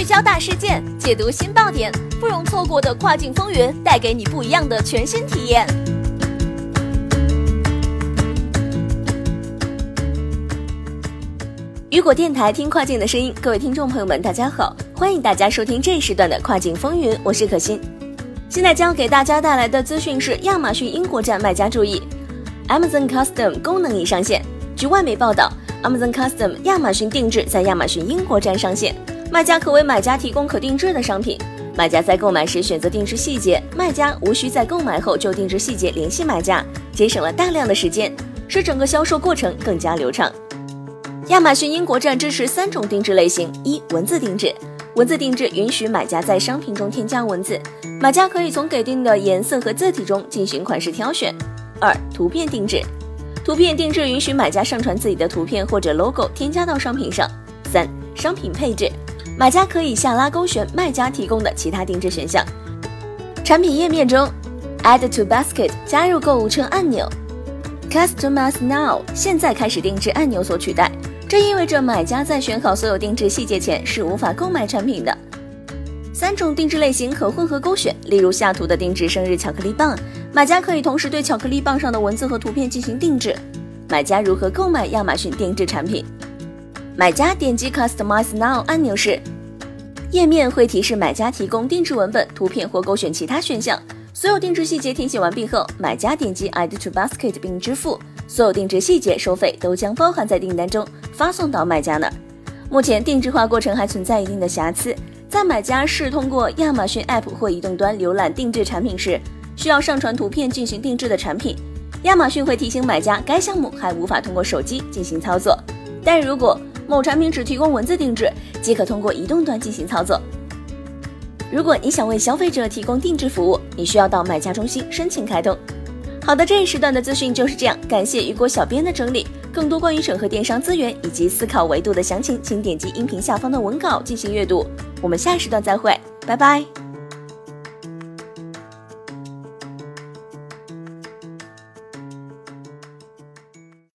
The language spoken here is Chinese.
聚焦大事件，解读新爆点，不容错过的跨境风云，带给你不一样的全新体验。雨果电台听跨境的声音，各位听众朋友们，大家好，欢迎大家收听这一时段的跨境风云，我是可心。现在将给大家带来的资讯是：亚马逊英国站卖家注意，Amazon Custom 功能已上线。据外媒报道，Amazon Custom 亚马逊定制在亚马逊英国站上线，卖家可为买家提供可定制的商品。买家在购买时选择定制细节，卖家无需在购买后就定制细节联系买家，节省了大量的时间，使整个销售过程更加流畅。亚马逊英国站支持三种定制类型：一、文字定制。文字定制允许买家在商品中添加文字，买家可以从给定的颜色和字体中进行款式挑选。二、图片定制。图片定制允许买家上传自己的图片或者 logo 添加到商品上。三、商品配置。买家可以下拉勾选卖家提供的其他定制选项。产品页面中，Add to Basket 加入购物车按钮，Customize Now 现在开始定制按钮所取代。这意味着买家在选好所有定制细节前是无法购买产品的。三种定制类型可混合勾选，例如下图的定制生日巧克力棒，买家可以同时对巧克力棒上的文字和图片进行定制。买家如何购买亚马逊定制产品？买家点击 Customize Now 按钮时，页面会提示买家提供定制文本、图片或勾选其他选项。所有定制细节填写完毕后，买家点击 Add to Basket 并支付。所有定制细节收费都将包含在订单中，发送到卖家那儿。目前定制化过程还存在一定的瑕疵，在买家试通过亚马逊 App 或移动端浏览定制产品时，需要上传图片进行定制的产品，亚马逊会提醒买家该项目还无法通过手机进行操作。但如果某产品只提供文字定制，即可通过移动端进行操作。如果你想为消费者提供定制服务，你需要到卖家中心申请开通。好的，这一时段的资讯就是这样，感谢雨果小编的整理。更多关于整合电商资源以及思考维度的详情，请点击音频下方的文稿进行阅读。我们下时段再会，拜拜。